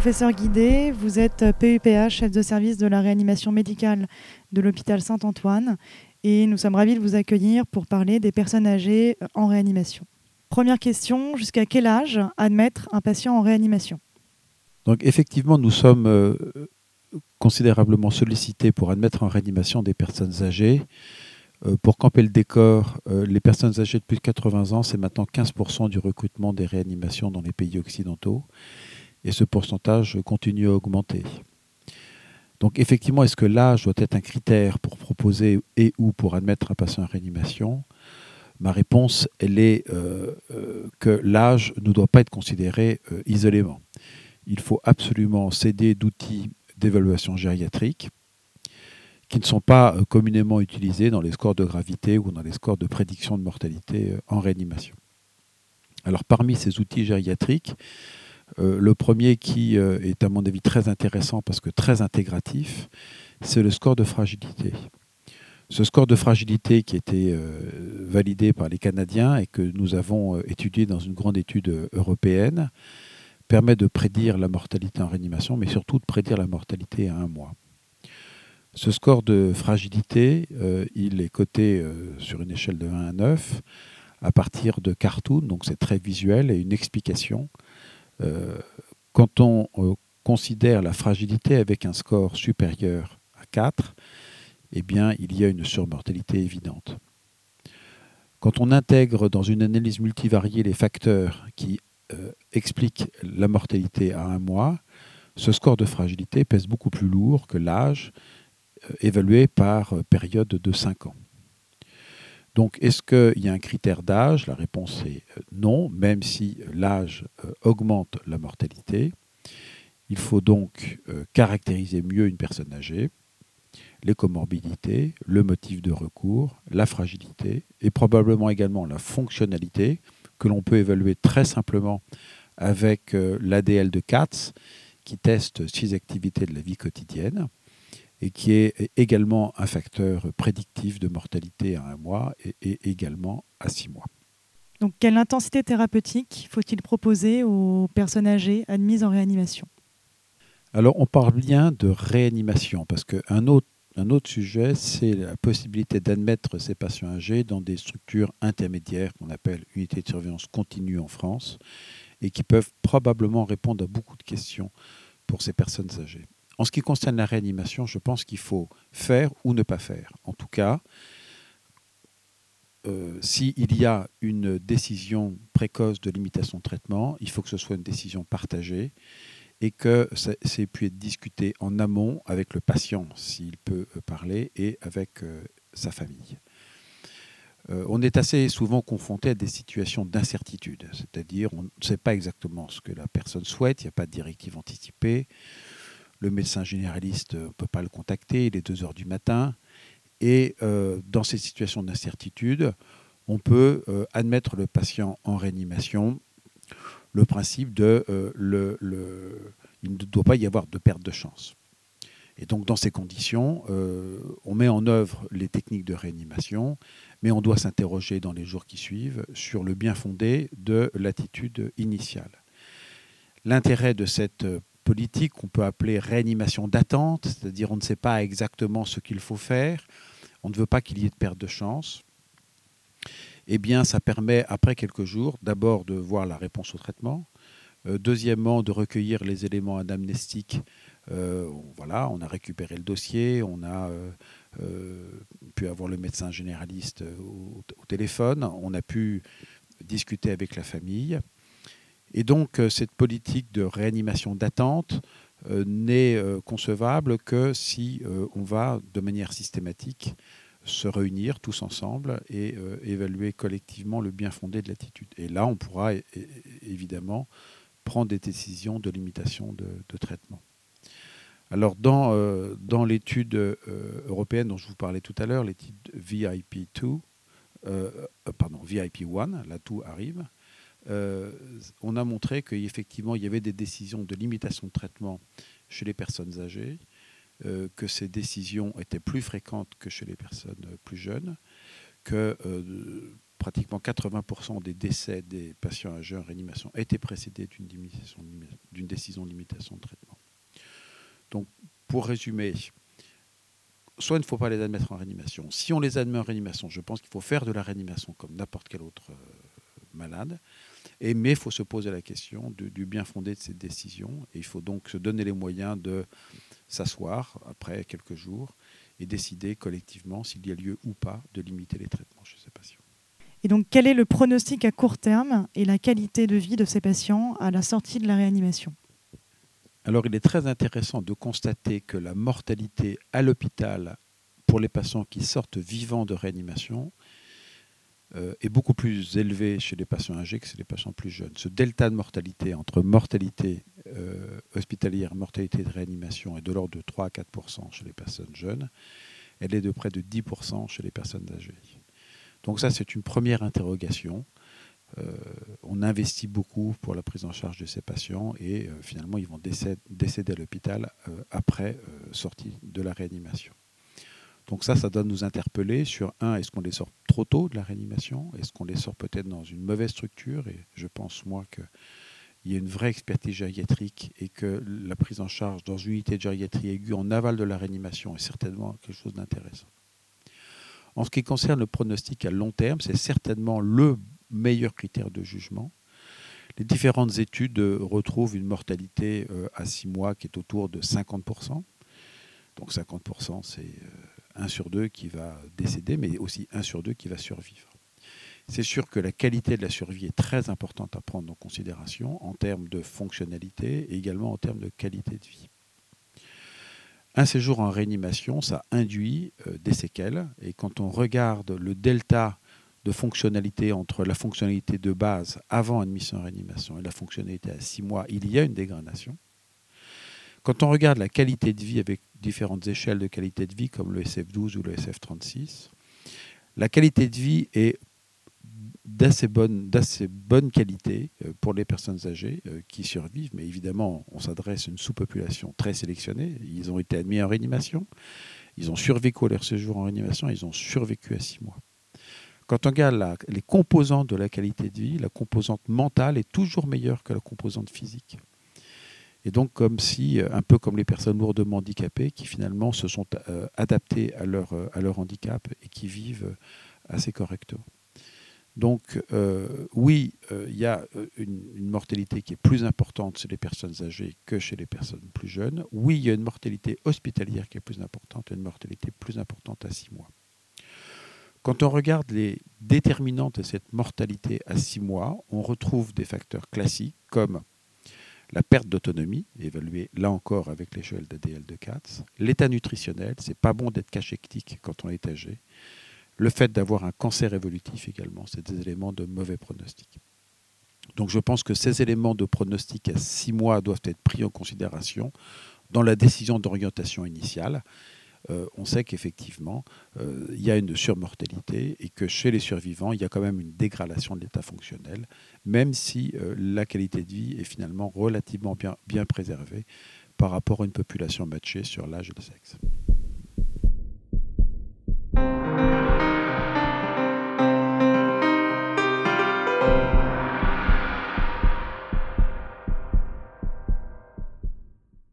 professeur Guidé, vous êtes PUPH, chef de service de la réanimation médicale de l'hôpital Saint-Antoine, et nous sommes ravis de vous accueillir pour parler des personnes âgées en réanimation. Première question, jusqu'à quel âge admettre un patient en réanimation? Donc effectivement, nous sommes euh, considérablement sollicités pour admettre en réanimation des personnes âgées. Euh, pour camper le décor, euh, les personnes âgées de plus de 80 ans, c'est maintenant 15% du recrutement des réanimations dans les pays occidentaux. Et ce pourcentage continue à augmenter. Donc effectivement, est-ce que l'âge doit être un critère pour proposer et ou pour admettre un patient en réanimation? Ma réponse, elle est euh, que l'âge ne doit pas être considéré isolément. Il faut absolument céder d'outils d'évaluation gériatrique qui ne sont pas euh, communément utilisés dans les scores de gravité ou dans les scores de prédiction de mortalité euh, en réanimation. Alors parmi ces outils gériatriques, euh, le premier qui est à mon avis très intéressant parce que très intégratif, c'est le score de fragilité. Ce score de fragilité qui a été validé par les Canadiens et que nous avons étudié dans une grande étude européenne permet de prédire la mortalité en réanimation, mais surtout de prédire la mortalité à un mois. Ce score de fragilité, euh, il est coté euh, sur une échelle de 1 à 9 à partir de cartoons, donc c'est très visuel et une explication. Euh, quand on considère la fragilité avec un score supérieur à 4, eh bien, il y a une surmortalité évidente. Quand on intègre dans une analyse multivariée les facteurs qui expliquent la mortalité à un mois, ce score de fragilité pèse beaucoup plus lourd que l'âge euh, évalué par euh, période de 5 ans. Donc, est-ce qu'il y a un critère d'âge? La réponse est euh, non, même si l'âge augmente la mortalité. Il faut donc caractériser mieux une personne âgée, les comorbidités, le motif de recours, la fragilité et probablement également la fonctionnalité que l'on peut évaluer très simplement avec l'ADL de Katz qui teste six activités de la vie quotidienne et qui est également un facteur prédictif de mortalité à un mois et, également à six mois. Donc, quelle intensité thérapeutique faut-il proposer aux personnes âgées admises en réanimation? Alors, on parle bien de réanimation parce qu'un autre, un autre sujet, c'est la possibilité d'admettre ces patients âgés dans des structures intermédiaires qu'on appelle unités de surveillance continue en France et qui peuvent probablement répondre à beaucoup de questions pour ces personnes âgées. En ce qui concerne la réanimation, je pense qu'il faut faire ou ne pas faire. En tout cas, euh, s'il y a une décision précoce de limitation de traitement, il faut que ce soit une décision partagée et que ça, pu être discuté en amont avec le patient, s'il peut euh, parler, et avec euh, sa famille. on est assez souvent confronté à des situations d'incertitude, c'est-à-dire on ne sait pas exactement ce que la personne souhaite, il n'y a pas de directive anticipée, le médecin généraliste ne peut pas le contacter, il est 2 heures du matin. Et euh, dans ces situations d'incertitude, on peut euh, admettre le patient en réanimation. Le principe de euh, il ne doit pas y avoir de perte de chance. Et donc dans ces conditions, on met en œuvre les techniques de réanimation, mais on doit s'interroger dans les jours qui suivent sur le bien fondé de l'attitude initiale. L'intérêt de cette politique qu'on peut appeler réanimation d'attente, c'est-à-dire on ne sait pas exactement ce qu'il faut faire, on ne veut pas qu'il y ait de perte de chance, eh bien ça permet après quelques jours d'abord de voir la réponse au traitement, euh, deuxièmement de recueillir les éléments anamnestiques. Euh, voilà, on a récupéré le dossier, on a euh, pu avoir le médecin généraliste au, téléphone, on a pu discuter avec la famille. Et donc, euh, cette politique de réanimation d'attente euh, n'est euh, concevable que si on va de manière systématique se réunir tous ensemble et évaluer collectivement le bien fondé de l'attitude. Et là, on pourra évidemment prendre des décisions de limitation de, traitement. Alors, dans, dans l'étude européenne dont je vous parlais tout à l'heure, l'étude VIP2, pardon, VIP1, là tout arrive, euh, on a montré qu'effectivement, il y avait des décisions de limitation de traitement chez les personnes âgées, euh, que ces décisions étaient plus fréquentes que chez les personnes plus jeunes, que euh, pratiquement 80% des décès des patients âgés en réanimation étaient précédés d'une décision de limitation de traitement. Donc, pour résumer, soit il ne faut pas les admettre en réanimation. Si on les admet en réanimation, je pense qu'il faut faire de la réanimation comme n'importe quel autre malade. Et, mais il faut se poser la question du, bien fondé de cette décision. Et il faut donc se donner les moyens de s'asseoir après quelques jours et décider collectivement s'il y a lieu ou pas de limiter les traitements chez ces patients. Et donc, quel est le pronostic à court terme et la qualité de vie de ces patients à la sortie de la réanimation? Alors, il est très intéressant de constater que la mortalité à l'hôpital pour les patients qui sortent vivants de réanimation euh, est beaucoup plus élevée chez les patients âgés que chez les patients plus jeunes. Ce delta de mortalité entre mortalité euh, hospitalière mortalité de réanimation est de l'ordre de 3 à 4% chez les personnes jeunes. Elle est de près de 10 chez les personnes âgées. Donc ça, c'est une première interrogation. Euh, on investit beaucoup pour la prise en charge de ces patients et euh, finalement, ils vont décéder, à l'hôpital après sortie de la réanimation. Donc ça, ça doit nous interpeller sur, un, est-ce qu'on les sort trop tôt de la réanimation? Est-ce qu'on les sort peut-être dans une mauvaise structure? Et je pense, moi, qu'il y a une vraie expertise gériatrique et que la prise en charge dans une unité de gériatrie aiguë en aval de la réanimation est certainement quelque chose d'intéressant. En ce qui concerne le pronostic à long terme, c'est certainement le meilleur critère de jugement. Les différentes études retrouvent une mortalité euh, à 6 mois qui est autour de 50%. Donc 50%, c'est 1 euh, sur 2 qui va décéder, mais aussi 1 sur 2 qui va survivre. C'est sûr que la qualité de la survie est très importante à prendre en considération en termes de fonctionnalité et également en termes de qualité de vie. Un séjour en réanimation, ça induit euh, des séquelles. Et quand on regarde le delta de fonctionnalité entre la fonctionnalité de base avant admission en réanimation et la fonctionnalité à 6 mois, il y a une dégradation. Quand on regarde la qualité de vie avec différentes échelles de qualité de vie comme le SF12 ou le SF36, la qualité de vie est d'assez bonne, qualité euh, pour les personnes âgées euh, qui survivent. Mais évidemment, on s'adresse à une sous-population très sélectionnée. Ils ont été admis en réanimation, ils ont survécu à leur séjour en réanimation, ils ont survécu à six mois. Quand on regarde les composantes de la qualité de vie, la composante mentale est toujours meilleure que la composante physique. Et donc, comme si, euh, un peu comme les personnes lourdement handicapées, qui finalement se sont adaptées à leur, à leur handicap et qui vivent assez correctement. Donc euh, oui, euh, il y a euh, une, mortalité qui est plus importante chez les personnes âgées que chez les personnes plus jeunes. Oui, il y a une mortalité hospitalière qui est plus importante et une mortalité plus importante à 6 mois. Quand on regarde les déterminantes de cette mortalité à 6 mois, on retrouve des facteurs classiques comme la perte d'autonomie, évaluée là encore avec l'échelle d'ADL de Katz, l'état nutritionnel, c'est pas bon d'être cachectique quand on est âgé, le fait d'avoir un cancer évolutif également, c'est des éléments de mauvais pronostic. Donc je pense que ces éléments de pronostic à six mois doivent être pris en considération dans la décision d'orientation initiale. Euh, on sait qu'effectivement, euh, il y a une surmortalité et que chez les survivants, il y a quand même une dégradation de l'état fonctionnel, même si euh, la qualité de vie est finalement relativement bien, bien préservée par rapport à une population matchée sur l'âge et le sexe.